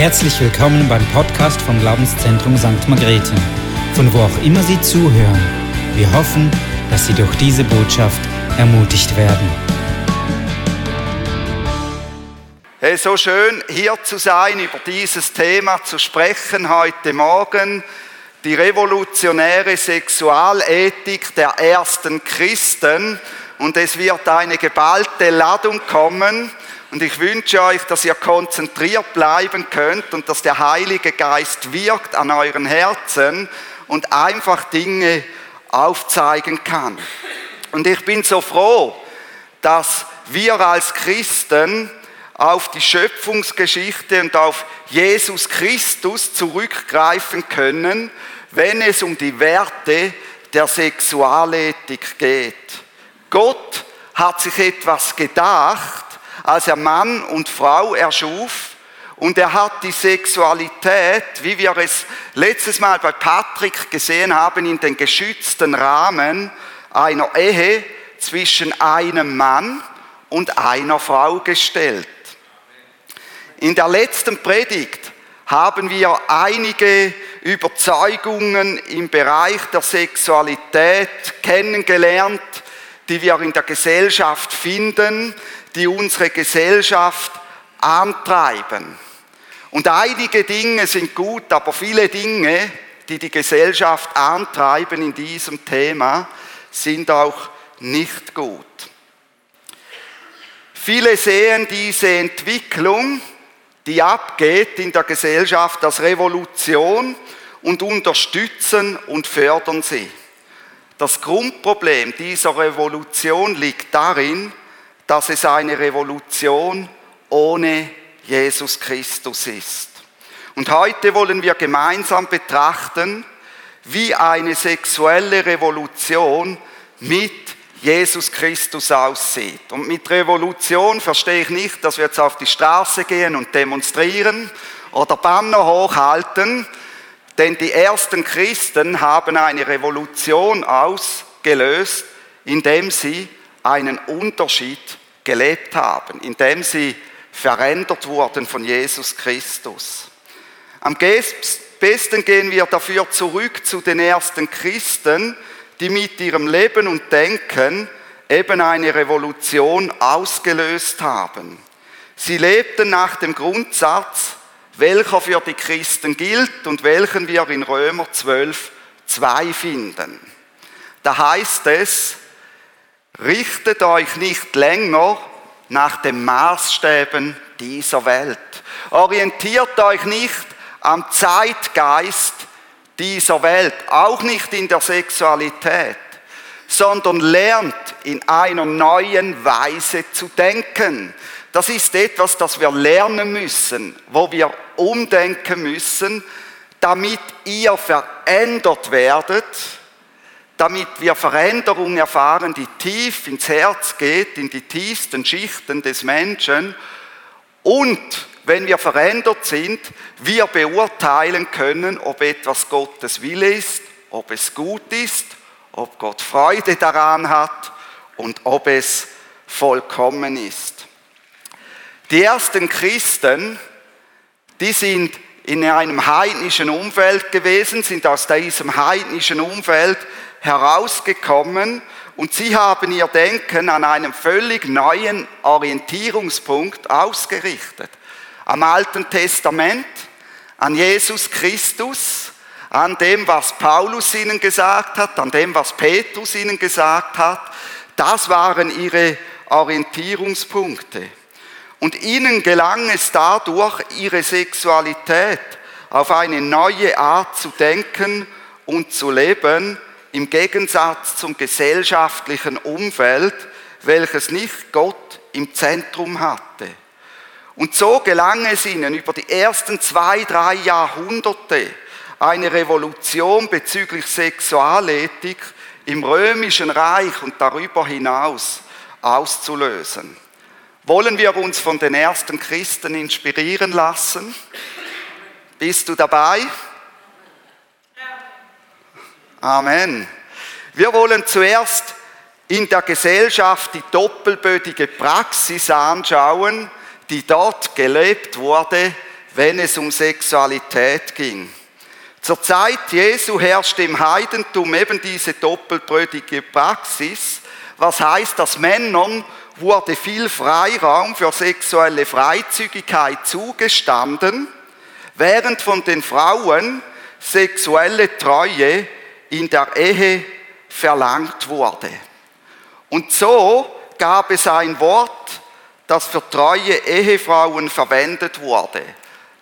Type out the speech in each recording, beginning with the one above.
Herzlich willkommen beim Podcast vom Glaubenszentrum St. Margrethe, von wo auch immer Sie zuhören. Wir hoffen, dass Sie durch diese Botschaft ermutigt werden. Hey, so schön hier zu sein, über dieses Thema zu sprechen heute Morgen. Die revolutionäre Sexualethik der ersten Christen. Und es wird eine geballte Ladung kommen. Und ich wünsche euch, dass ihr konzentriert bleiben könnt und dass der Heilige Geist wirkt an euren Herzen und einfach Dinge aufzeigen kann. Und ich bin so froh, dass wir als Christen auf die Schöpfungsgeschichte und auf Jesus Christus zurückgreifen können, wenn es um die Werte der Sexualethik geht. Gott hat sich etwas gedacht, als er Mann und Frau erschuf. Und er hat die Sexualität, wie wir es letztes Mal bei Patrick gesehen haben, in den geschützten Rahmen einer Ehe zwischen einem Mann und einer Frau gestellt. In der letzten Predigt haben wir einige Überzeugungen im Bereich der Sexualität kennengelernt, die wir in der Gesellschaft finden, die unsere Gesellschaft antreiben. Und einige Dinge sind gut, aber viele Dinge, die die Gesellschaft antreiben in diesem Thema, sind auch nicht gut. Viele sehen diese Entwicklung, die abgeht in der Gesellschaft, als Revolution und unterstützen und fördern sie. Das Grundproblem dieser Revolution liegt darin, dass es eine Revolution ohne Jesus Christus ist. Und heute wollen wir gemeinsam betrachten, wie eine sexuelle Revolution mit Jesus Christus aussieht. Und mit Revolution verstehe ich nicht, dass wir jetzt auf die Straße gehen und demonstrieren oder Banner hochhalten, denn die ersten Christen haben eine Revolution ausgelöst, indem sie einen Unterschied gelebt haben, indem sie verändert wurden von Jesus Christus. Am besten gehen wir dafür zurück zu den ersten Christen, die mit ihrem Leben und Denken eben eine Revolution ausgelöst haben. Sie lebten nach dem Grundsatz, welcher für die Christen gilt und welchen wir in Römer 12, 2 finden. Da heißt es, richtet euch nicht länger nach den Maßstäben dieser Welt. Orientiert euch nicht am Zeitgeist dieser Welt, auch nicht in der Sexualität, sondern lernt in einer neuen Weise zu denken. Das ist etwas, das wir lernen müssen, wo wir umdenken müssen, damit ihr verändert werdet damit wir Veränderung erfahren, die tief ins Herz geht, in die tiefsten Schichten des Menschen. Und wenn wir verändert sind, wir beurteilen können, ob etwas Gottes Wille ist, ob es gut ist, ob Gott Freude daran hat und ob es vollkommen ist. Die ersten Christen, die sind in einem heidnischen Umfeld gewesen, sind aus diesem heidnischen Umfeld herausgekommen und sie haben ihr Denken an einem völlig neuen Orientierungspunkt ausgerichtet. Am Alten Testament, an Jesus Christus, an dem, was Paulus ihnen gesagt hat, an dem, was Petrus ihnen gesagt hat. Das waren ihre Orientierungspunkte. Und ihnen gelang es dadurch, ihre Sexualität auf eine neue Art zu denken und zu leben, im Gegensatz zum gesellschaftlichen Umfeld, welches nicht Gott im Zentrum hatte. Und so gelang es ihnen über die ersten zwei, drei Jahrhunderte eine Revolution bezüglich Sexualethik im römischen Reich und darüber hinaus auszulösen. Wollen wir uns von den ersten Christen inspirieren lassen? Bist du dabei? Amen. Wir wollen zuerst in der Gesellschaft die doppelbödige Praxis anschauen, die dort gelebt wurde, wenn es um Sexualität ging. Zur Zeit Jesu herrschte im Heidentum eben diese doppelbrödige Praxis, was heißt, dass Männern wurde viel Freiraum für sexuelle Freizügigkeit zugestanden, während von den Frauen sexuelle Treue in der Ehe verlangt wurde. Und so gab es ein Wort, das für treue Ehefrauen verwendet wurde.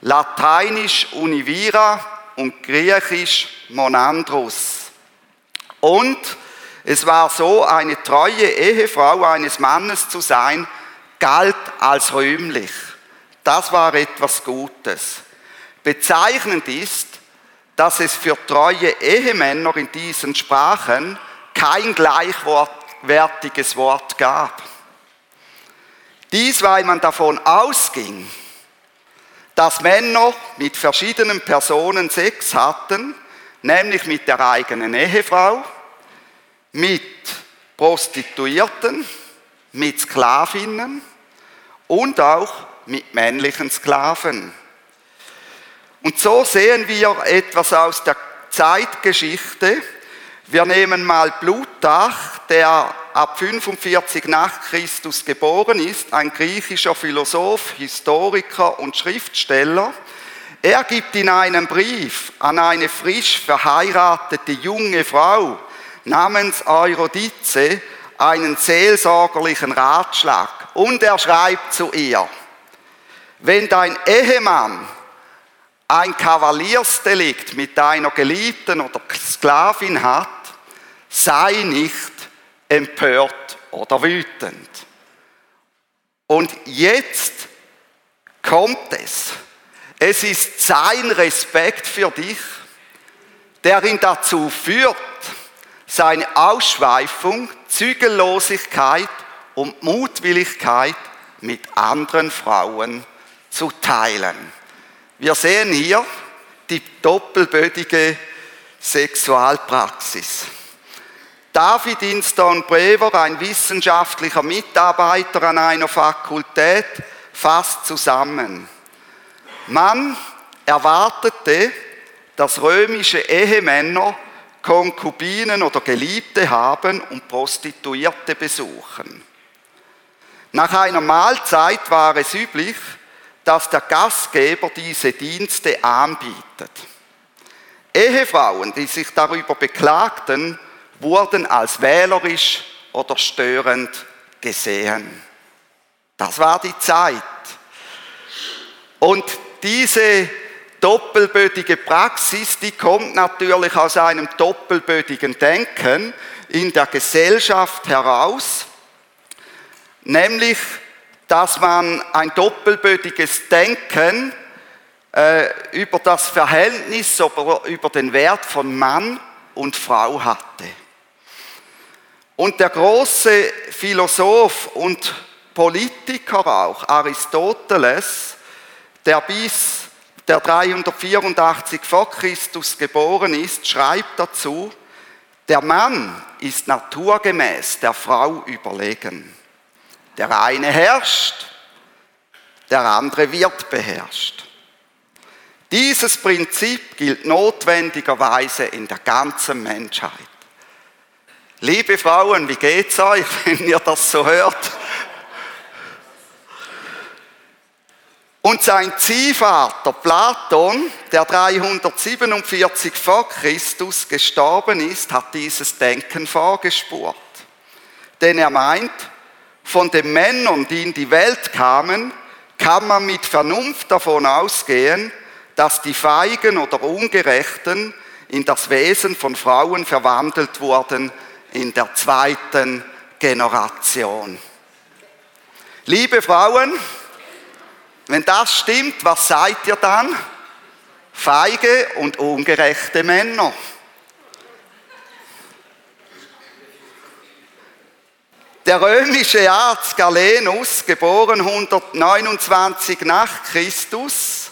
Lateinisch univira und griechisch monandros. Und es war so, eine treue Ehefrau eines Mannes zu sein, galt als rühmlich. Das war etwas Gutes. Bezeichnend ist, dass es für treue Ehemänner in diesen Sprachen kein gleichwertiges Wort gab. Dies, weil man davon ausging, dass Männer mit verschiedenen Personen Sex hatten, nämlich mit der eigenen Ehefrau, mit Prostituierten, mit Sklavinnen und auch mit männlichen Sklaven. Und so sehen wir etwas aus der Zeitgeschichte. Wir nehmen mal Plutarch, der ab 45 nach Christus geboren ist, ein griechischer Philosoph, Historiker und Schriftsteller. Er gibt in einem Brief an eine frisch verheiratete junge Frau namens Eurodice einen seelsorgerlichen Ratschlag. Und er schreibt zu ihr, wenn dein Ehemann ein Kavaliersdelikt mit deiner Geliebten oder Sklavin hat, sei nicht empört oder wütend. Und jetzt kommt es. Es ist sein Respekt für dich, der ihn dazu führt, seine Ausschweifung, Zügellosigkeit und Mutwilligkeit mit anderen Frauen zu teilen. Wir sehen hier die doppelbödige Sexualpraxis. David Inston Brewer, ein wissenschaftlicher Mitarbeiter an einer Fakultät, fasst zusammen. Man erwartete, dass römische Ehemänner Konkubinen oder Geliebte haben und Prostituierte besuchen. Nach einer Mahlzeit war es üblich, dass der Gastgeber diese Dienste anbietet. Ehefrauen, die sich darüber beklagten, wurden als wählerisch oder störend gesehen. Das war die Zeit. Und diese doppelbödige Praxis, die kommt natürlich aus einem doppelbödigen Denken in der Gesellschaft heraus, nämlich, dass man ein doppelbödiges Denken äh, über das Verhältnis, über den Wert von Mann und Frau hatte. Und der große Philosoph und Politiker auch, Aristoteles, der bis der 384 vor Christus geboren ist, schreibt dazu, der Mann ist naturgemäß der Frau überlegen. Der eine herrscht, der andere wird beherrscht. Dieses Prinzip gilt notwendigerweise in der ganzen Menschheit. Liebe Frauen, wie geht's euch, wenn ihr das so hört? Und sein Ziehvater Platon, der 347 vor Christus gestorben ist, hat dieses Denken vorgespurt. Denn er meint, von den Männern, die in die Welt kamen, kann man mit Vernunft davon ausgehen, dass die Feigen oder Ungerechten in das Wesen von Frauen verwandelt wurden, in der zweiten Generation. Liebe Frauen, wenn das stimmt, was seid ihr dann? Feige und ungerechte Männer. Der römische Arzt Galenus, geboren 129 nach Christus,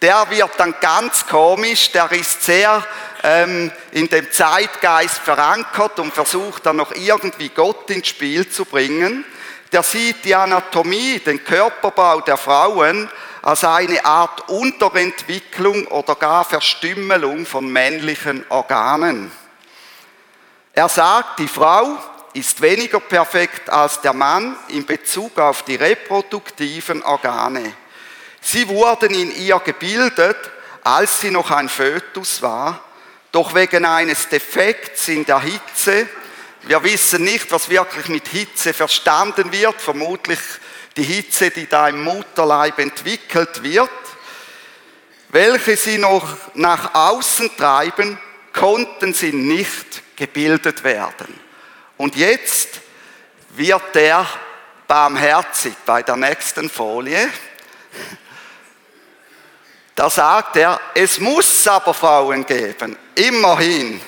der wird dann ganz komisch, der ist sehr ähm, in dem Zeitgeist verankert und versucht dann noch irgendwie Gott ins Spiel zu bringen. Der sieht die Anatomie, den Körperbau der Frauen als eine Art Unterentwicklung oder gar Verstümmelung von männlichen Organen. Er sagt, die Frau ist weniger perfekt als der Mann in Bezug auf die reproduktiven Organe. Sie wurden in ihr gebildet, als sie noch ein Fötus war, doch wegen eines Defekts in der Hitze, wir wissen nicht, was wirklich mit Hitze verstanden wird, vermutlich die Hitze, die da im Mutterleib entwickelt wird, welche sie noch nach außen treiben, konnten sie nicht gebildet werden. Und jetzt wird er barmherzig bei der nächsten Folie. Da sagt er, es muss aber Frauen geben, immerhin.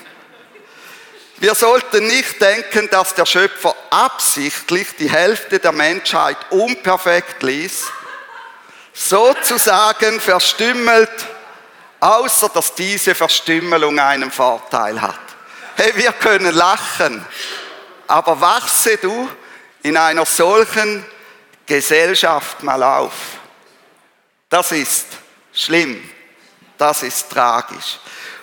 Wir sollten nicht denken, dass der Schöpfer absichtlich die Hälfte der Menschheit unperfekt ließ, sozusagen verstümmelt, außer dass diese Verstümmelung einen Vorteil hat. Hey, wir können lachen, aber wachse du in einer solchen Gesellschaft mal auf. Das ist schlimm, das ist tragisch.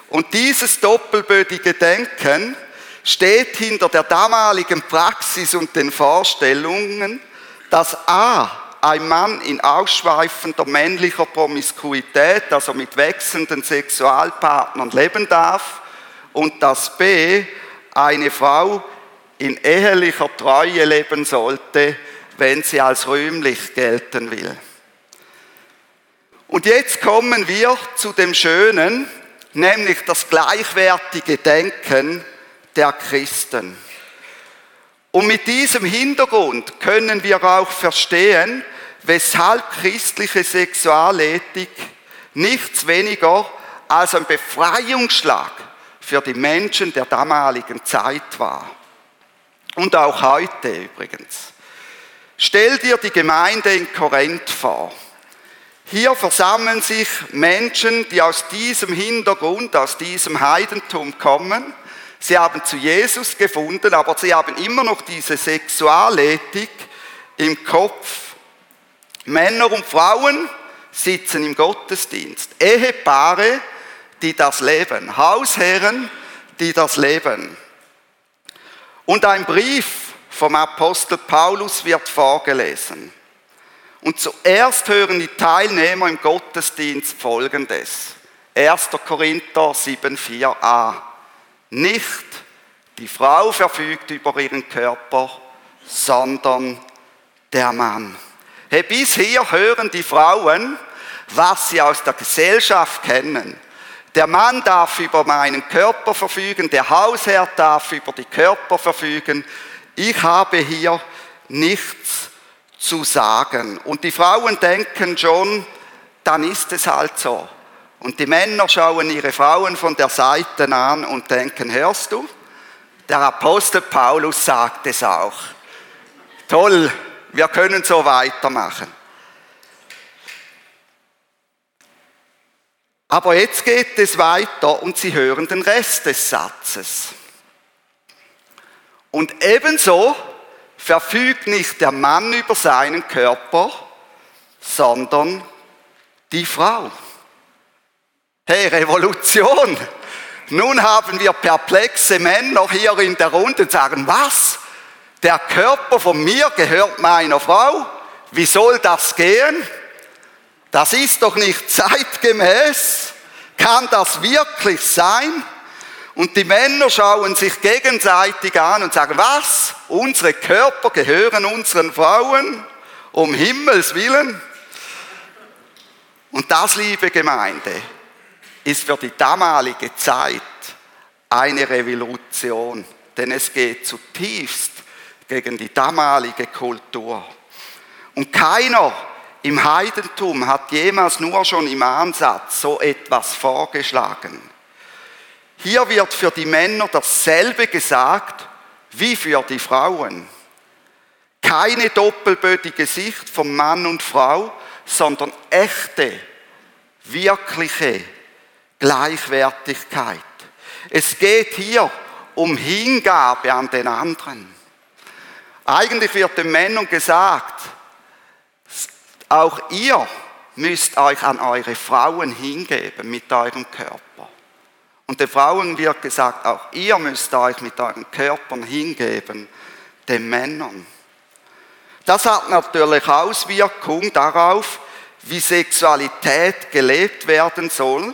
Und dieses doppelbödige Denken steht hinter der damaligen Praxis und den Vorstellungen, dass A, ein Mann in ausschweifender männlicher Promiskuität, also mit wechselnden Sexualpartnern leben darf und dass B, eine Frau in ehelicher Treue leben sollte, wenn sie als rühmlich gelten will. Und jetzt kommen wir zu dem Schönen, nämlich das gleichwertige Denken der Christen. Und mit diesem Hintergrund können wir auch verstehen, weshalb christliche Sexualethik nichts weniger als ein Befreiungsschlag für die Menschen der damaligen Zeit war. Und auch heute übrigens. Stell dir die Gemeinde in Korinth vor. Hier versammeln sich Menschen, die aus diesem Hintergrund, aus diesem Heidentum kommen. Sie haben zu Jesus gefunden, aber sie haben immer noch diese Sexualethik im Kopf. Männer und Frauen sitzen im Gottesdienst. Ehepaare, die das leben. Hausherren, die das leben. Und ein Brief vom Apostel Paulus wird vorgelesen. Und zuerst hören die Teilnehmer im Gottesdienst Folgendes. 1. Korinther 7,4a. Nicht die Frau verfügt über ihren Körper, sondern der Mann. Hey, bis hier hören die Frauen, was sie aus der Gesellschaft kennen. Der Mann darf über meinen Körper verfügen, der Hausherr darf über die Körper verfügen. Ich habe hier nichts zu sagen. Und die Frauen denken schon, dann ist es halt so. Und die Männer schauen ihre Frauen von der Seite an und denken, hörst du? Der Apostel Paulus sagt es auch. Toll, wir können so weitermachen. Aber jetzt geht es weiter und sie hören den Rest des Satzes. Und ebenso verfügt nicht der Mann über seinen Körper, sondern die Frau. Hey, Revolution! Nun haben wir perplexe Männer hier in der Runde und sagen, was? Der Körper von mir gehört meiner Frau? Wie soll das gehen? Das ist doch nicht zeitgemäß. Kann das wirklich sein? Und die Männer schauen sich gegenseitig an und sagen, was? Unsere Körper gehören unseren Frauen? Um Himmels willen? Und das, liebe Gemeinde, ist für die damalige Zeit eine Revolution, denn es geht zutiefst gegen die damalige Kultur. Und keiner im Heidentum hat jemals nur schon im Ansatz so etwas vorgeschlagen. Hier wird für die Männer dasselbe gesagt wie für die Frauen. Keine doppelbödige Sicht von Mann und Frau, sondern echte, wirkliche Gleichwertigkeit. Es geht hier um Hingabe an den anderen. Eigentlich wird den Männern gesagt, auch ihr müsst euch an eure Frauen hingeben mit eurem Körper. Und den Frauen wird gesagt, auch ihr müsst euch mit euren Körpern hingeben, den Männern. Das hat natürlich Auswirkungen darauf, wie Sexualität gelebt werden soll,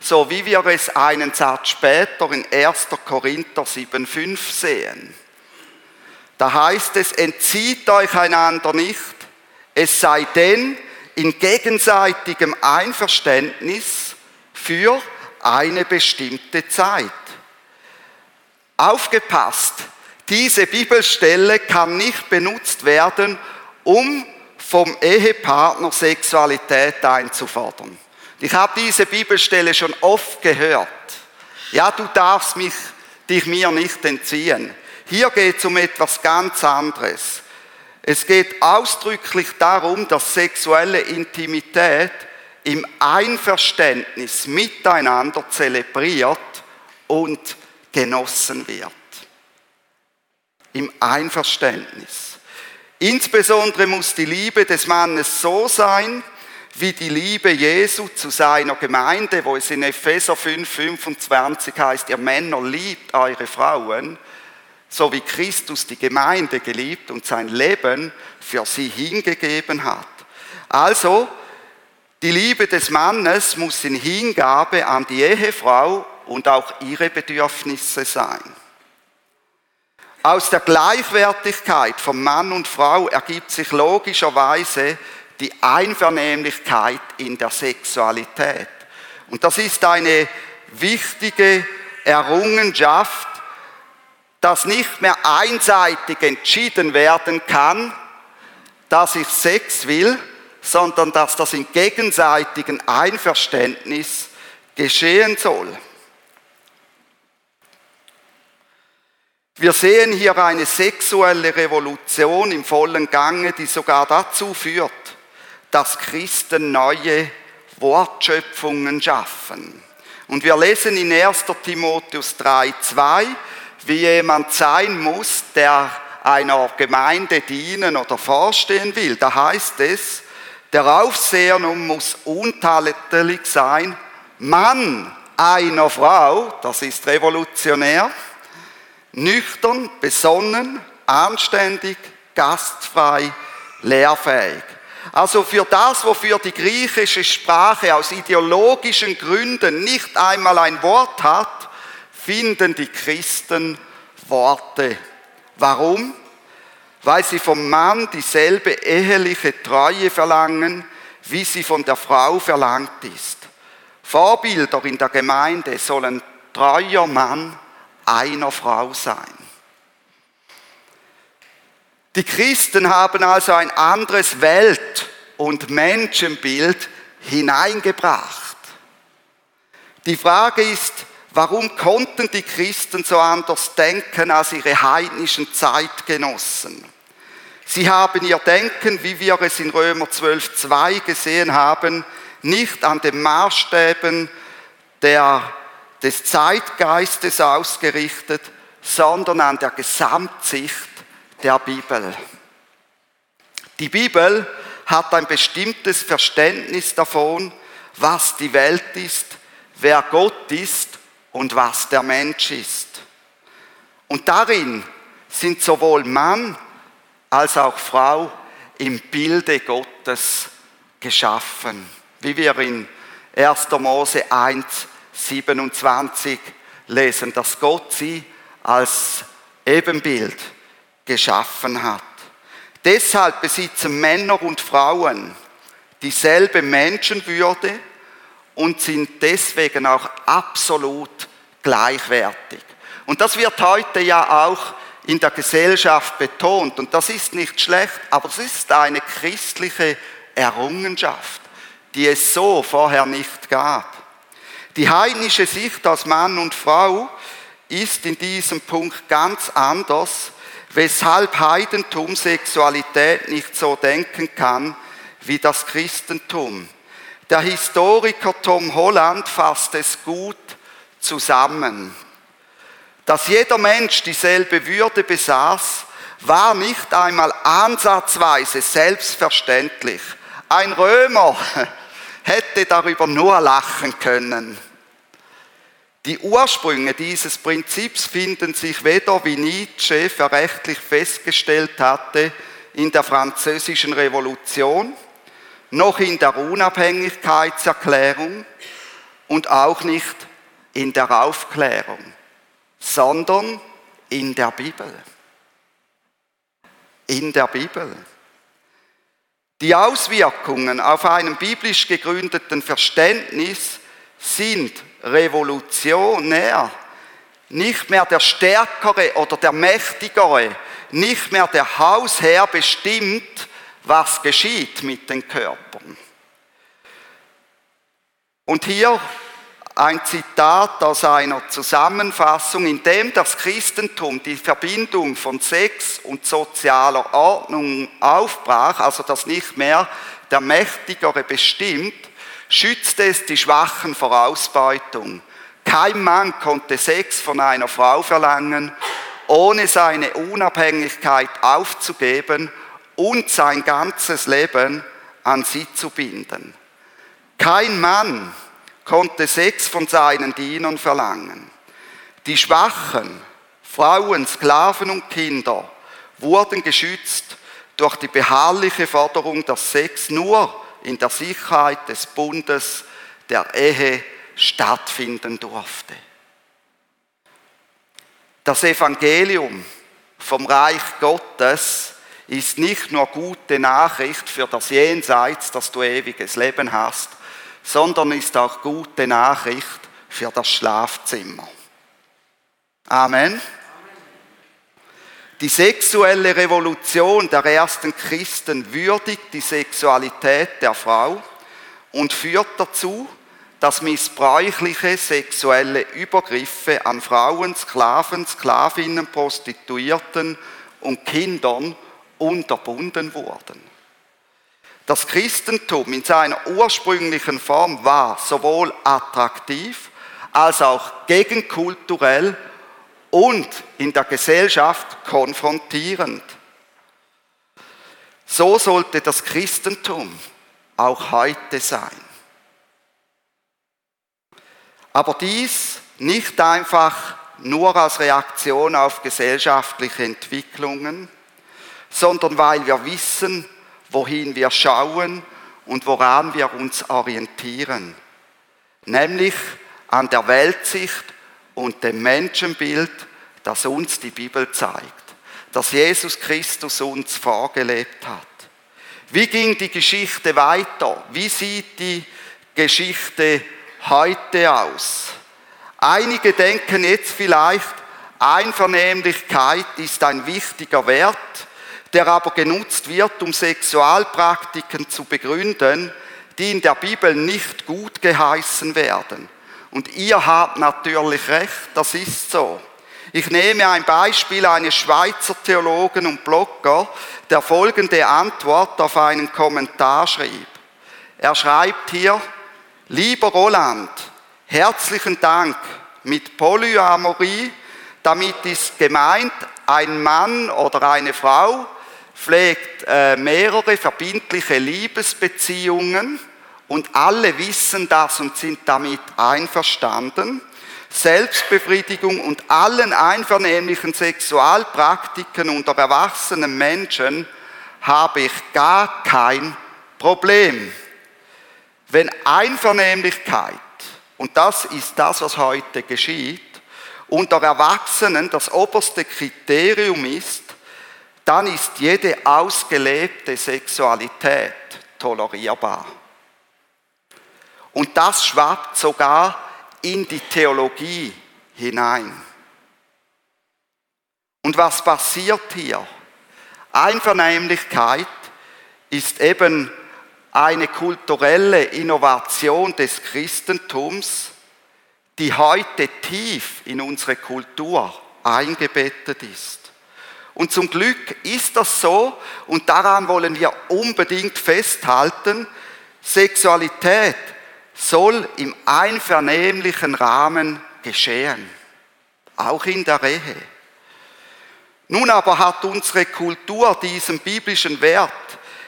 so wie wir es einen Satz später in 1. Korinther 7,5 sehen. Da heißt es, entzieht euch einander nicht, es sei denn in gegenseitigem Einverständnis für eine bestimmte Zeit. Aufgepasst, diese Bibelstelle kann nicht benutzt werden, um vom Ehepartner Sexualität einzufordern. Ich habe diese Bibelstelle schon oft gehört. Ja, du darfst mich, dich mir nicht entziehen. Hier geht es um etwas ganz anderes. Es geht ausdrücklich darum, dass sexuelle Intimität im Einverständnis miteinander zelebriert und genossen wird. Im Einverständnis. Insbesondere muss die Liebe des Mannes so sein, wie die Liebe Jesu zu seiner Gemeinde, wo es in Epheser 5, 25 heißt, ihr Männer liebt eure Frauen, so wie Christus die Gemeinde geliebt und sein Leben für sie hingegeben hat. Also, die Liebe des Mannes muss in Hingabe an die Ehefrau und auch ihre Bedürfnisse sein. Aus der Gleichwertigkeit von Mann und Frau ergibt sich logischerweise die Einvernehmlichkeit in der Sexualität. Und das ist eine wichtige Errungenschaft, dass nicht mehr einseitig entschieden werden kann, dass ich Sex will, sondern dass das in gegenseitigem Einverständnis geschehen soll. Wir sehen hier eine sexuelle Revolution im vollen Gange, die sogar dazu führt, dass Christen neue Wortschöpfungen schaffen. Und wir lesen in 1. Timotheus 3,2, wie jemand sein muss, der einer Gemeinde dienen oder vorstehen will. Da heißt es, der Aufseher nun muss untadelig sein, Mann einer Frau, das ist revolutionär, nüchtern, besonnen, anständig, gastfrei, lehrfähig. Also für das, wofür die griechische Sprache aus ideologischen Gründen nicht einmal ein Wort hat, finden die Christen Worte. Warum? Weil sie vom Mann dieselbe eheliche Treue verlangen, wie sie von der Frau verlangt ist. Vorbilder in der Gemeinde sollen treuer Mann einer Frau sein. Die Christen haben also ein anderes Welt- und Menschenbild hineingebracht. Die Frage ist, warum konnten die Christen so anders denken als ihre heidnischen Zeitgenossen? Sie haben ihr Denken, wie wir es in Römer 12.2 gesehen haben, nicht an den Maßstäben der, des Zeitgeistes ausgerichtet, sondern an der Gesamtsicht der Bibel. Die Bibel hat ein bestimmtes Verständnis davon, was die Welt ist, wer Gott ist und was der Mensch ist. Und darin sind sowohl Mann als auch Frau im Bilde Gottes geschaffen, wie wir in 1. Mose 1, 27 lesen, dass Gott sie als Ebenbild geschaffen hat. Deshalb besitzen Männer und Frauen dieselbe Menschenwürde und sind deswegen auch absolut gleichwertig. Und das wird heute ja auch in der Gesellschaft betont. Und das ist nicht schlecht, aber es ist eine christliche Errungenschaft, die es so vorher nicht gab. Die heidnische Sicht als Mann und Frau ist in diesem Punkt ganz anders weshalb Heidentum Sexualität nicht so denken kann wie das Christentum. Der Historiker Tom Holland fasst es gut zusammen. Dass jeder Mensch dieselbe Würde besaß, war nicht einmal ansatzweise selbstverständlich, Ein Römer hätte darüber nur lachen können. Die Ursprünge dieses Prinzips finden sich weder, wie Nietzsche verrechtlich festgestellt hatte, in der französischen Revolution, noch in der Unabhängigkeitserklärung und auch nicht in der Aufklärung, sondern in der Bibel. In der Bibel. Die Auswirkungen auf einem biblisch gegründeten Verständnis sind revolutionär. Nicht mehr der Stärkere oder der Mächtigere, nicht mehr der Hausherr bestimmt, was geschieht mit den Körpern. Und hier ein Zitat aus einer Zusammenfassung, in dem das Christentum die Verbindung von Sex und sozialer Ordnung aufbrach, also dass nicht mehr der Mächtigere bestimmt, schützte es die Schwachen vor Ausbeutung. Kein Mann konnte Sex von einer Frau verlangen, ohne seine Unabhängigkeit aufzugeben und sein ganzes Leben an sie zu binden. Kein Mann konnte Sex von seinen Dienern verlangen. Die Schwachen, Frauen, Sklaven und Kinder wurden geschützt durch die beharrliche Forderung, dass Sex nur in der Sicherheit des Bundes der Ehe stattfinden durfte. Das Evangelium vom Reich Gottes ist nicht nur gute Nachricht für das Jenseits, dass du ewiges Leben hast, sondern ist auch gute Nachricht für das Schlafzimmer. Amen. Die sexuelle Revolution der ersten Christen würdigt die Sexualität der Frau und führt dazu, dass missbräuchliche sexuelle Übergriffe an Frauen, Sklaven, Sklavinnen, Prostituierten und Kindern unterbunden wurden. Das Christentum in seiner ursprünglichen Form war sowohl attraktiv als auch gegenkulturell und in der Gesellschaft konfrontierend. So sollte das Christentum auch heute sein. Aber dies nicht einfach nur als Reaktion auf gesellschaftliche Entwicklungen, sondern weil wir wissen, wohin wir schauen und woran wir uns orientieren, nämlich an der Weltsicht und dem Menschenbild, das uns die Bibel zeigt, das Jesus Christus uns vorgelebt hat. Wie ging die Geschichte weiter? Wie sieht die Geschichte heute aus? Einige denken jetzt vielleicht, Einvernehmlichkeit ist ein wichtiger Wert, der aber genutzt wird, um Sexualpraktiken zu begründen, die in der Bibel nicht gut geheißen werden. Und ihr habt natürlich recht, das ist so. Ich nehme ein Beispiel eines Schweizer Theologen und Blogger, der folgende Antwort auf einen Kommentar schrieb. Er schreibt hier, lieber Roland, herzlichen Dank mit Polyamorie, damit ist gemeint, ein Mann oder eine Frau pflegt äh, mehrere verbindliche Liebesbeziehungen und alle wissen das und sind damit einverstanden. Selbstbefriedigung und allen einvernehmlichen Sexualpraktiken unter erwachsenen Menschen habe ich gar kein Problem. Wenn Einvernehmlichkeit, und das ist das, was heute geschieht, unter Erwachsenen das oberste Kriterium ist, dann ist jede ausgelebte Sexualität tolerierbar. Und das schwappt sogar in die Theologie hinein. Und was passiert hier? Einvernehmlichkeit ist eben eine kulturelle Innovation des Christentums, die heute tief in unsere Kultur eingebettet ist. Und zum Glück ist das so und daran wollen wir unbedingt festhalten. Sexualität soll im einvernehmlichen Rahmen geschehen, auch in der Ehe. Nun aber hat unsere Kultur diesen biblischen Wert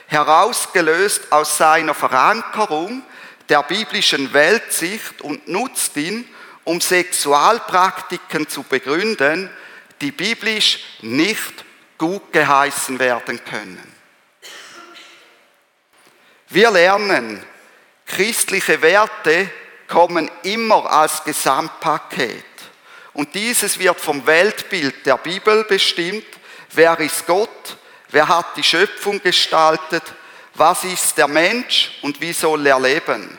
herausgelöst aus seiner Verankerung der biblischen Weltsicht und nutzt ihn, um Sexualpraktiken zu begründen, die biblisch nicht gut geheißen werden können. Wir lernen, christliche Werte kommen immer als Gesamtpaket. Und dieses wird vom Weltbild der Bibel bestimmt. Wer ist Gott? Wer hat die Schöpfung gestaltet? Was ist der Mensch und wie soll er leben?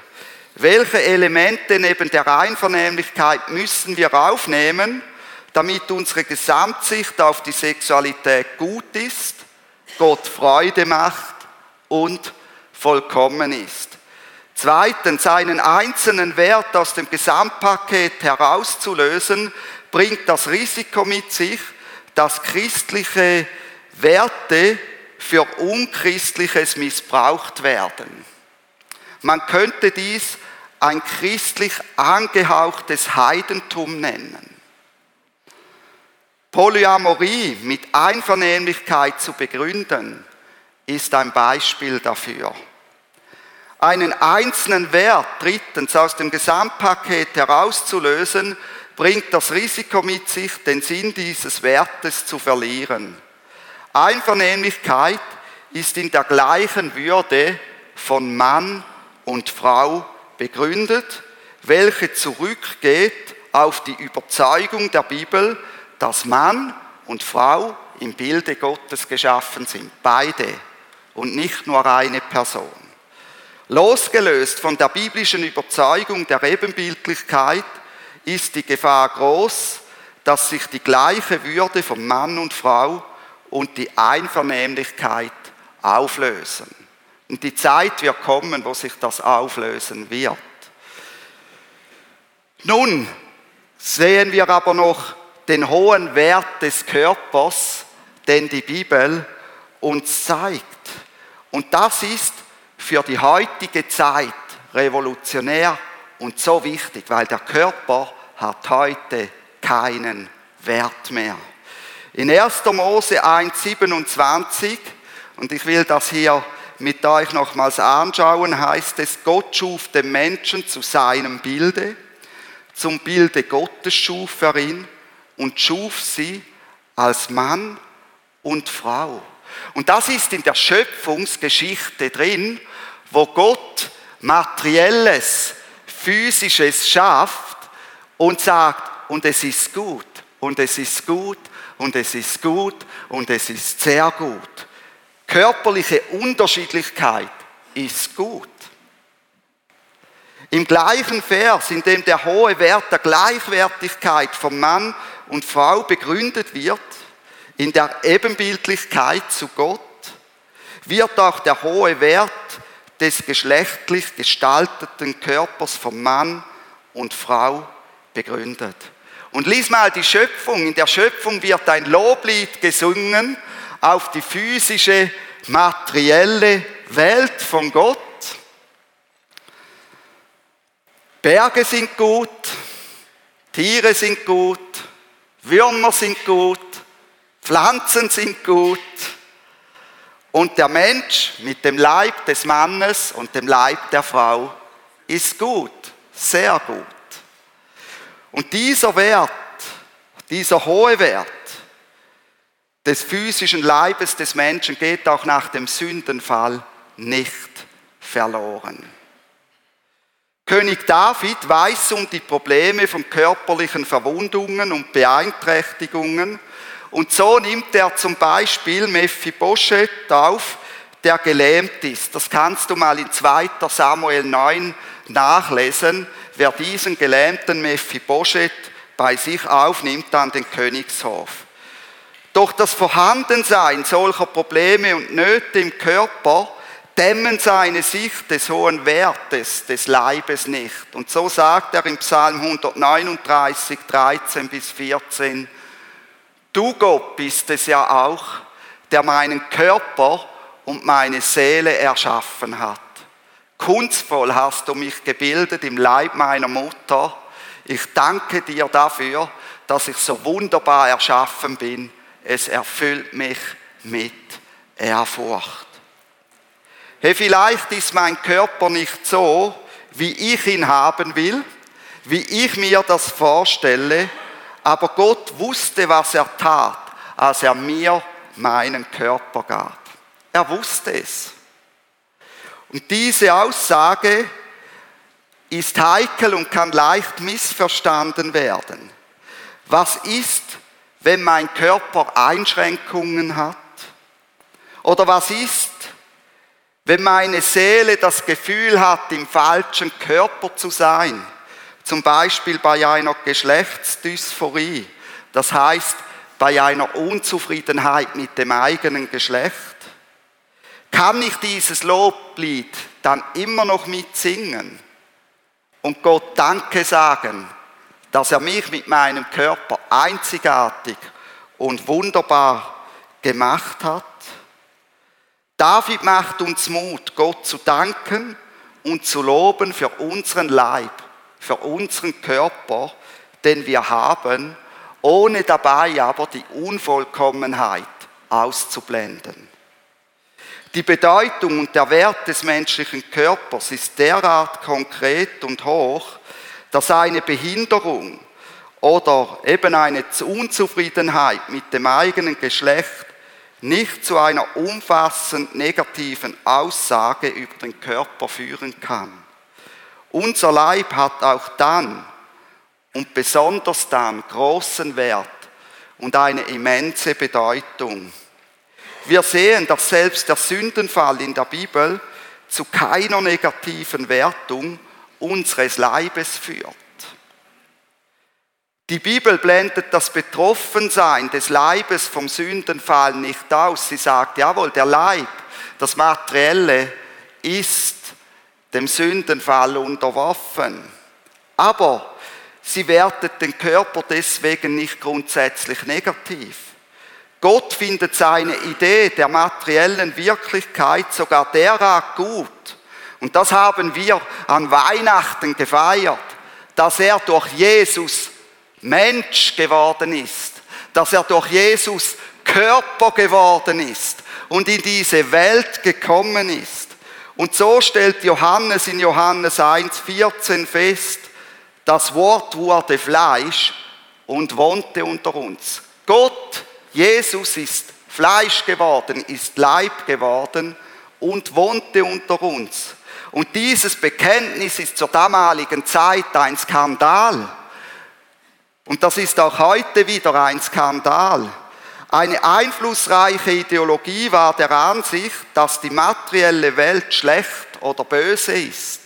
Welche Elemente neben der Einvernehmlichkeit müssen wir aufnehmen, damit unsere Gesamtsicht auf die Sexualität gut ist, Gott Freude macht und vollkommen ist? Zweitens, einen einzelnen Wert aus dem Gesamtpaket herauszulösen, bringt das Risiko mit sich, dass christliche Werte für Unchristliches missbraucht werden. Man könnte dies ein christlich angehauchtes Heidentum nennen. Polyamorie mit Einvernehmlichkeit zu begründen, ist ein Beispiel dafür. Einen einzelnen Wert drittens aus dem Gesamtpaket herauszulösen, bringt das Risiko mit sich, den Sinn dieses Wertes zu verlieren. Einvernehmlichkeit ist in der gleichen Würde von Mann und Frau begründet, welche zurückgeht auf die Überzeugung der Bibel, dass Mann und Frau im Bilde Gottes geschaffen sind, beide und nicht nur eine Person. Losgelöst von der biblischen Überzeugung der Ebenbildlichkeit ist die Gefahr groß, dass sich die gleiche Würde von Mann und Frau und die Einvernehmlichkeit auflösen. Und die Zeit wird kommen, wo sich das auflösen wird. Nun sehen wir aber noch den hohen Wert des Körpers, den die Bibel uns zeigt. Und das ist für die heutige Zeit revolutionär und so wichtig, weil der Körper hat heute keinen Wert mehr. In 1. Mose 1,27, und ich will das hier mit euch nochmals anschauen, heißt es, Gott schuf den Menschen zu seinem Bilde, zum Bilde Gottes schuf er ihn und schuf sie als Mann und Frau. Und das ist in der Schöpfungsgeschichte drin, wo Gott materielles physisches schafft und sagt, und es ist gut, und es ist gut, und es ist gut, und es ist sehr gut. Körperliche Unterschiedlichkeit ist gut. Im gleichen Vers, in dem der hohe Wert der Gleichwertigkeit von Mann und Frau begründet wird, in der Ebenbildlichkeit zu Gott, wird auch der hohe Wert des geschlechtlich gestalteten Körpers von Mann und Frau begründet. Und lies mal die Schöpfung. In der Schöpfung wird ein Loblied gesungen auf die physische, materielle Welt von Gott. Berge sind gut, Tiere sind gut, Würmer sind gut, Pflanzen sind gut, und der Mensch mit dem Leib des Mannes und dem Leib der Frau ist gut, sehr gut. Und dieser Wert, dieser hohe Wert des physischen Leibes des Menschen geht auch nach dem Sündenfall nicht verloren. König David weiß um die Probleme von körperlichen Verwundungen und Beeinträchtigungen und so nimmt er zum Beispiel Mephibosheth auf, der gelähmt ist. Das kannst du mal in 2. Samuel 9 nachlesen, wer diesen gelähmten Mephibosheth bei sich aufnimmt an den Königshof. Doch das Vorhandensein solcher Probleme und Nöte im Körper dämmen seine Sicht des hohen Wertes des Leibes nicht. Und so sagt er im Psalm 139, 13 bis 14, Du Gott bist es ja auch, der meinen Körper und meine Seele erschaffen hat. Kunstvoll hast du mich gebildet im Leib meiner Mutter. Ich danke dir dafür, dass ich so wunderbar erschaffen bin. Es erfüllt mich mit Ehrfurcht. Hey, vielleicht ist mein Körper nicht so, wie ich ihn haben will, wie ich mir das vorstelle, aber Gott wusste, was er tat, als er mir meinen Körper gab. Er wusste es. Und diese Aussage ist heikel und kann leicht missverstanden werden. Was ist, wenn mein Körper Einschränkungen hat? Oder was ist, wenn meine Seele das Gefühl hat, im falschen Körper zu sein? Zum Beispiel bei einer Geschlechtsdysphorie, das heißt bei einer Unzufriedenheit mit dem eigenen Geschlecht. Kann ich dieses Loblied dann immer noch mitsingen? und Gott Danke sagen, dass er mich mit meinem Körper einzigartig und wunderbar gemacht hat. David macht uns Mut, Gott zu danken und zu loben für unseren Leib, für unseren Körper, den wir haben, ohne dabei aber die Unvollkommenheit auszublenden. Die Bedeutung und der Wert des menschlichen Körpers ist derart konkret und hoch, dass eine Behinderung oder eben eine Unzufriedenheit mit dem eigenen Geschlecht nicht zu einer umfassend negativen Aussage über den Körper führen kann. Unser Leib hat auch dann und besonders dann großen Wert und eine immense Bedeutung. Wir sehen, dass selbst der Sündenfall in der Bibel zu keiner negativen Wertung unseres Leibes führt. Die Bibel blendet das Betroffensein des Leibes vom Sündenfall nicht aus. Sie sagt, jawohl, der Leib, das Materielle, ist dem Sündenfall unterworfen. Aber sie wertet den Körper deswegen nicht grundsätzlich negativ. Gott findet seine Idee der materiellen Wirklichkeit sogar derart gut. Und das haben wir an Weihnachten gefeiert, dass er durch Jesus Mensch geworden ist, dass er durch Jesus Körper geworden ist und in diese Welt gekommen ist. Und so stellt Johannes in Johannes 1,14 fest, das Wort wurde Fleisch und wohnte unter uns. Gott Jesus ist Fleisch geworden, ist Leib geworden und wohnte unter uns. Und dieses Bekenntnis ist zur damaligen Zeit ein Skandal. Und das ist auch heute wieder ein Skandal. Eine einflussreiche Ideologie war der Ansicht, dass die materielle Welt schlecht oder böse ist.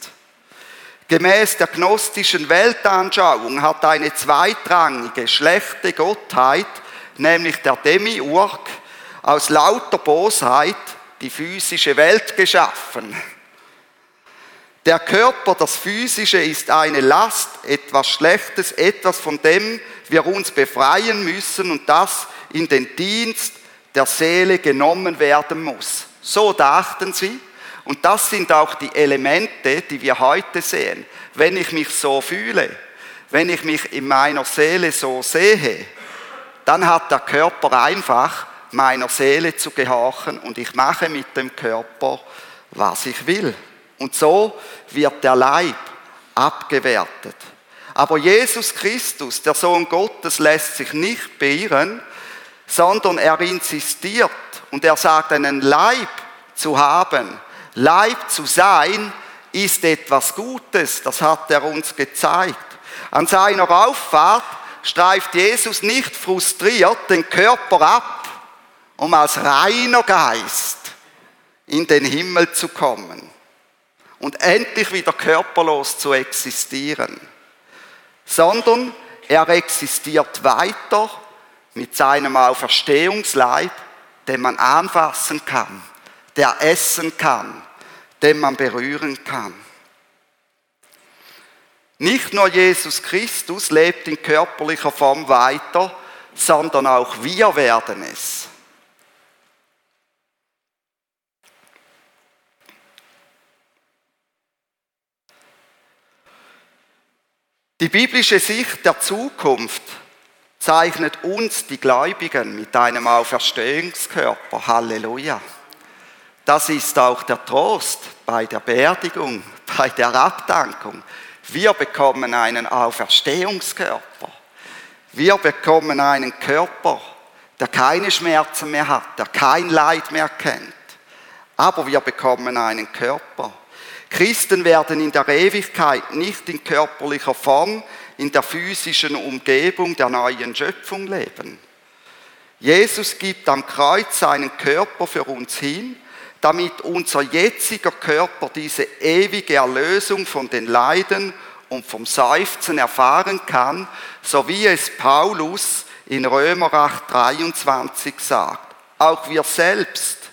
Gemäß der gnostischen Weltanschauung hat eine zweitrangige, schlechte Gottheit nämlich der Demiurg, aus lauter Bosheit die physische Welt geschaffen. Der Körper, das Physische, ist eine Last, etwas Schlechtes, etwas, von dem wir uns befreien müssen und das in den Dienst der Seele genommen werden muss. So dachten sie. Und das sind auch die Elemente, die wir heute sehen. Wenn ich mich so fühle, wenn ich mich in meiner Seele so sehe, dann hat der Körper einfach meiner Seele zu gehorchen und ich mache mit dem Körper, was ich will. Und so wird der Leib abgewertet. Aber Jesus Christus, der Sohn Gottes, lässt sich nicht beirren, sondern er insistiert und er sagt, einen Leib zu haben, Leib zu sein, ist etwas Gutes. Das hat er uns gezeigt. An seiner Auffahrt streift Jesus nicht frustriert den Körper ab, um als reiner Geist in den Himmel zu kommen und endlich wieder körperlos zu existieren, sondern er existiert weiter mit seinem Auferstehungsleib, den man anfassen kann, der essen kann, den man berühren kann. Nicht nur Jesus Christus lebt in körperlicher Form weiter, sondern auch wir werden es. Die biblische Sicht der Zukunft zeichnet uns, die Gläubigen, mit einem Auferstehungskörper. Halleluja. Das ist auch der Trost bei der Beerdigung, bei der Abdankung. Wir bekommen einen Auferstehungskörper. Wir bekommen einen Körper, der keine Schmerzen mehr hat, der kein Leid mehr kennt. Aber wir bekommen einen Körper. Christen werden in der Ewigkeit nicht in körperlicher Form, in der physischen Umgebung der neuen Schöpfung leben. Jesus gibt am Kreuz seinen Körper für uns hin, damit unser jetziger Körper diese ewige Erlösung von den Leiden und vom Seufzen erfahren kann, so wie es Paulus in Römer 8, 23 sagt. Auch wir selbst,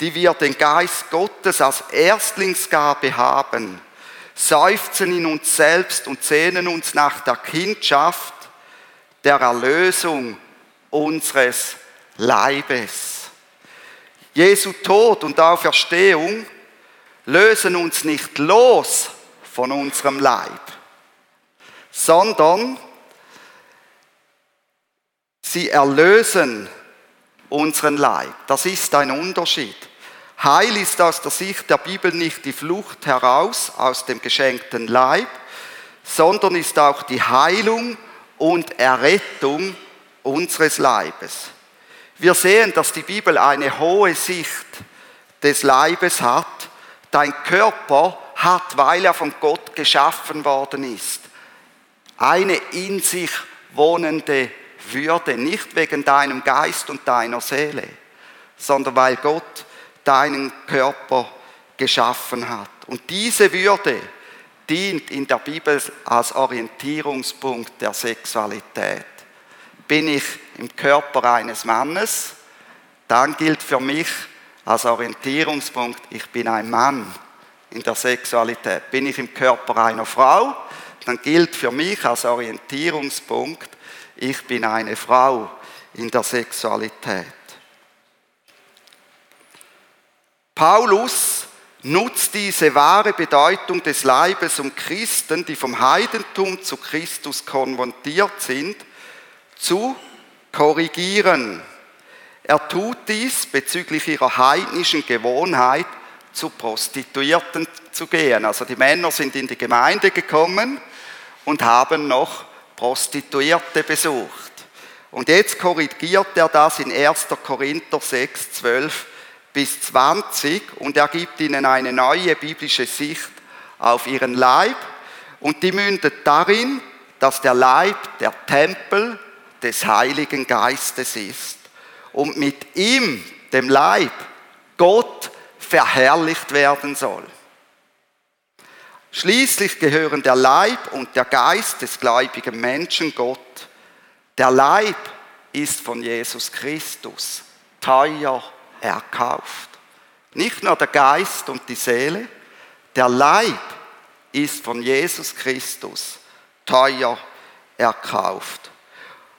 die wir den Geist Gottes als Erstlingsgabe haben, seufzen in uns selbst und sehnen uns nach der Kindschaft, der Erlösung unseres Leibes. Jesu Tod und Auferstehung lösen uns nicht los von unserem Leib, sondern sie erlösen unseren Leib. Das ist ein Unterschied. Heil ist aus der Sicht der Bibel nicht die Flucht heraus aus dem geschenkten Leib, sondern ist auch die Heilung und Errettung unseres Leibes. Wir sehen, dass die Bibel eine hohe Sicht des Leibes hat. Dein Körper hat, weil er von Gott geschaffen worden ist, eine in sich wohnende Würde, nicht wegen deinem Geist und deiner Seele, sondern weil Gott deinen Körper geschaffen hat. Und diese Würde dient in der Bibel als Orientierungspunkt der Sexualität bin ich im Körper eines Mannes, dann gilt für mich als Orientierungspunkt, ich bin ein Mann in der Sexualität. Bin ich im Körper einer Frau, dann gilt für mich als Orientierungspunkt, ich bin eine Frau in der Sexualität. Paulus nutzt diese wahre Bedeutung des Leibes um Christen, die vom Heidentum zu Christus konvertiert sind, zu korrigieren. Er tut dies bezüglich ihrer heidnischen Gewohnheit, zu Prostituierten zu gehen. Also die Männer sind in die Gemeinde gekommen und haben noch Prostituierte besucht. Und jetzt korrigiert er das in 1. Korinther 6, 12 bis 20 und er gibt ihnen eine neue biblische Sicht auf ihren Leib und die mündet darin, dass der Leib der Tempel des Heiligen Geistes ist und mit ihm, dem Leib, Gott verherrlicht werden soll. Schließlich gehören der Leib und der Geist des gläubigen Menschen Gott. Der Leib ist von Jesus Christus teuer erkauft. Nicht nur der Geist und die Seele, der Leib ist von Jesus Christus teuer erkauft.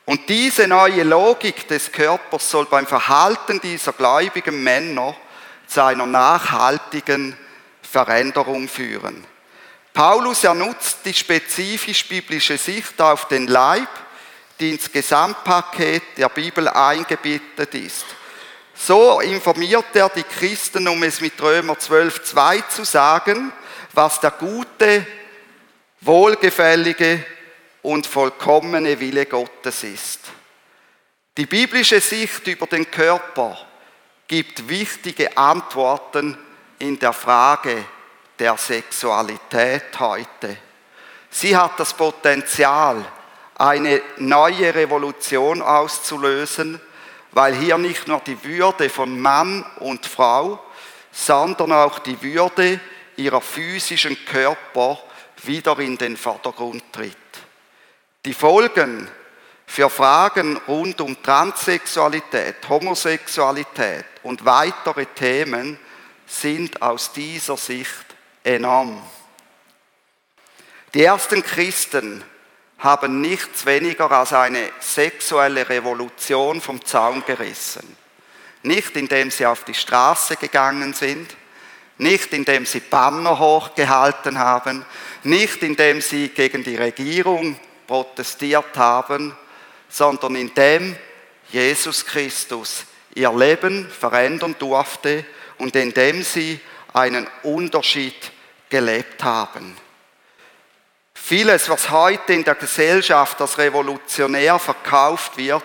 Und diese neue Logik des Körpers soll beim Verhalten dieser gläubigen Männer zu einer nachhaltigen Veränderung führen. Paulus ernutzt die spezifisch biblische Sicht auf den Leib, die ins Gesamtpaket der Bibel eingebettet ist. So informiert er die Christen, um es mit Römer 12,2 zu sagen, was der gute, wohlgefällige und vollkommene Wille Gottes ist. Die biblische Sicht über den Körper gibt wichtige Antworten in der Frage der Sexualität heute. Sie hat das Potenzial, eine neue Revolution auszulösen, weil hier nicht nur die Würde von Mann und Frau, sondern auch die Würde ihrer physischen Körper wieder in den Vordergrund tritt. Die Folgen für Fragen rund um Transsexualität, Homosexualität und weitere Themen sind aus dieser Sicht enorm. Die ersten Christen haben nichts weniger als eine sexuelle Revolution vom Zaun gerissen. Nicht indem sie auf die Straße gegangen sind, nicht indem sie Banner hochgehalten haben, nicht indem sie gegen die Regierung protestiert haben, sondern indem Jesus Christus ihr Leben verändern durfte und indem sie einen Unterschied gelebt haben. Vieles, was heute in der Gesellschaft als revolutionär verkauft wird,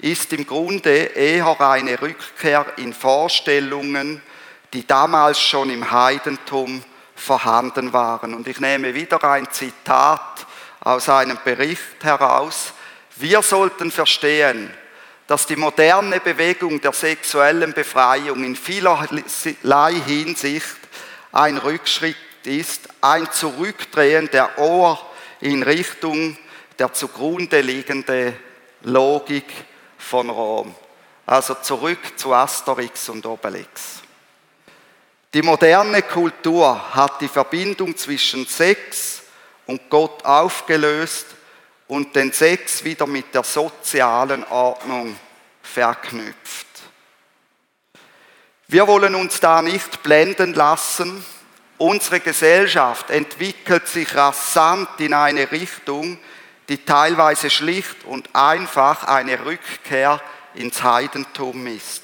ist im Grunde eher eine Rückkehr in Vorstellungen, die damals schon im Heidentum vorhanden waren. Und ich nehme wieder ein Zitat aus einem Bericht heraus. Wir sollten verstehen, dass die moderne Bewegung der sexuellen Befreiung in vielerlei Hinsicht ein Rückschritt ist, ein Zurückdrehen der Ohr in Richtung der zugrunde liegende Logik von Rom. Also zurück zu Asterix und Obelix. Die moderne Kultur hat die Verbindung zwischen Sex und Gott aufgelöst und den Sex wieder mit der sozialen Ordnung verknüpft. Wir wollen uns da nicht blenden lassen. Unsere Gesellschaft entwickelt sich rasant in eine Richtung, die teilweise schlicht und einfach eine Rückkehr ins Heidentum ist.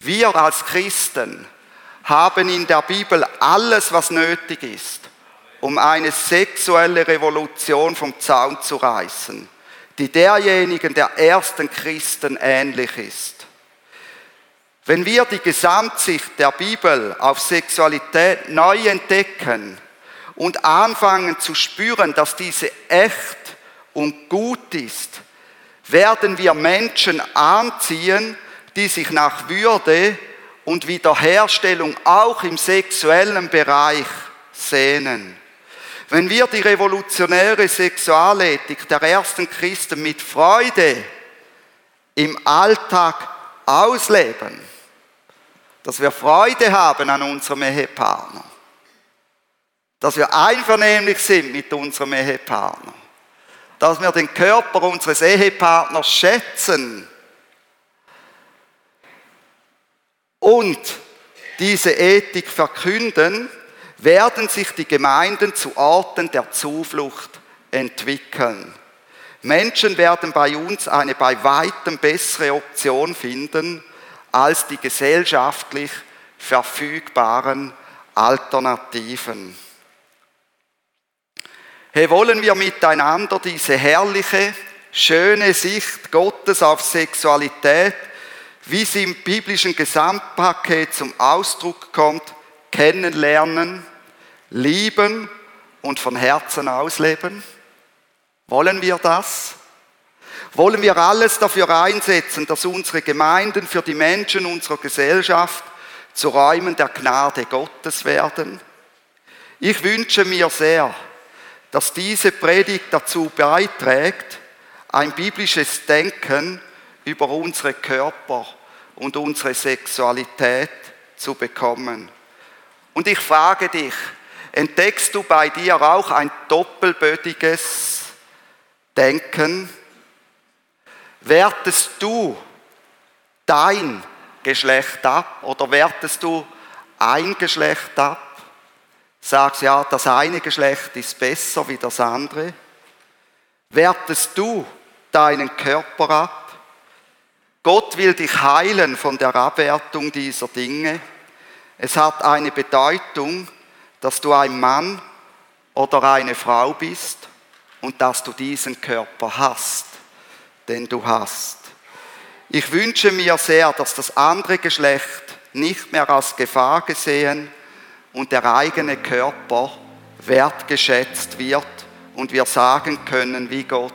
Wir als Christen haben in der Bibel alles, was nötig ist, um eine sexuelle Revolution vom Zaun zu reißen, die derjenigen der ersten Christen ähnlich ist. Wenn wir die Gesamtsicht der Bibel auf Sexualität neu entdecken und anfangen zu spüren, dass diese echt und gut ist, werden wir Menschen anziehen, die sich nach Würde und Wiederherstellung auch im sexuellen Bereich sehnen. Wenn wir die revolutionäre Sexualethik der ersten Christen mit Freude im Alltag ausleben, dass wir Freude haben an unserem Ehepartner, dass wir einvernehmlich sind mit unserem Ehepartner, dass wir den Körper unseres Ehepartners schätzen. Und diese Ethik verkünden, werden sich die Gemeinden zu Orten der Zuflucht entwickeln. Menschen werden bei uns eine bei weitem bessere Option finden als die gesellschaftlich verfügbaren Alternativen. Hey, wollen wir miteinander diese herrliche, schöne Sicht Gottes auf Sexualität, wie sie im biblischen Gesamtpaket zum Ausdruck kommt, kennenlernen lieben und von Herzen ausleben? Wollen wir das? Wollen wir alles dafür einsetzen, dass unsere Gemeinden für die Menschen unserer Gesellschaft zu Räumen der Gnade Gottes werden? Ich wünsche mir sehr, dass diese Predigt dazu beiträgt, ein biblisches Denken über unsere Körper und unsere Sexualität zu bekommen. Und ich frage dich, entdeckst du bei dir auch ein doppelbödiges Denken? Wertest du dein Geschlecht ab oder wertest du ein Geschlecht ab? Sagst ja, das eine Geschlecht ist besser wie das andere? Wertest du deinen Körper ab? Gott will dich heilen von der Abwertung dieser Dinge. Es hat eine Bedeutung, dass du ein Mann oder eine Frau bist und dass du diesen Körper hast, den du hast. Ich wünsche mir sehr, dass das andere Geschlecht nicht mehr als Gefahr gesehen und der eigene Körper wertgeschätzt wird und wir sagen können wie Gott,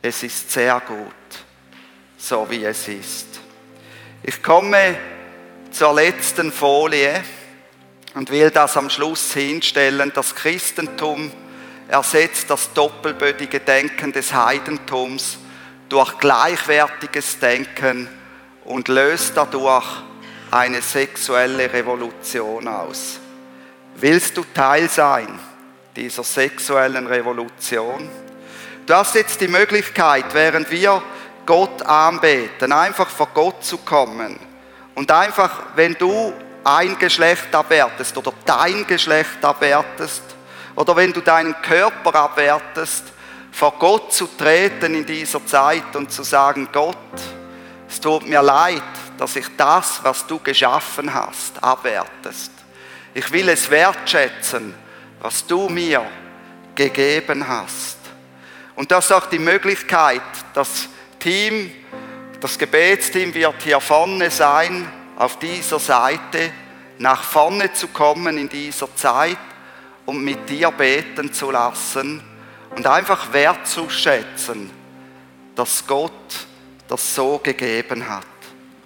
es ist sehr gut, so wie es ist. Ich komme zur letzten Folie und will das am Schluss hinstellen. Das Christentum ersetzt das doppelbödige Denken des Heidentums durch gleichwertiges Denken und löst dadurch eine sexuelle Revolution aus. Willst du Teil sein dieser sexuellen Revolution? Du hast jetzt die Möglichkeit, während wir Gott anbeten, einfach vor Gott zu kommen und einfach, wenn du ein Geschlecht abwertest oder dein Geschlecht abwertest oder wenn du deinen Körper abwertest, vor Gott zu treten in dieser Zeit und zu sagen, Gott, Es tut mir leid, dass ich das, was du geschaffen hast, abwertest. Ich will es wertschätzen, was du mir gegeben hast. Und das ist auch die Möglichkeit, das Team, das Gebetsteam wird hier vorne sein, auf dieser Seite, nach vorne zu kommen in dieser Zeit und mit dir beten zu lassen und einfach wertzuschätzen, dass Gott das so gegeben hat.